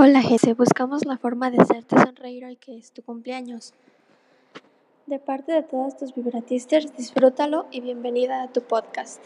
Hola Jesse, buscamos la forma de hacerte sonreír hoy que es tu cumpleaños. De parte de todos tus vibratisters, disfrútalo y bienvenida a tu podcast.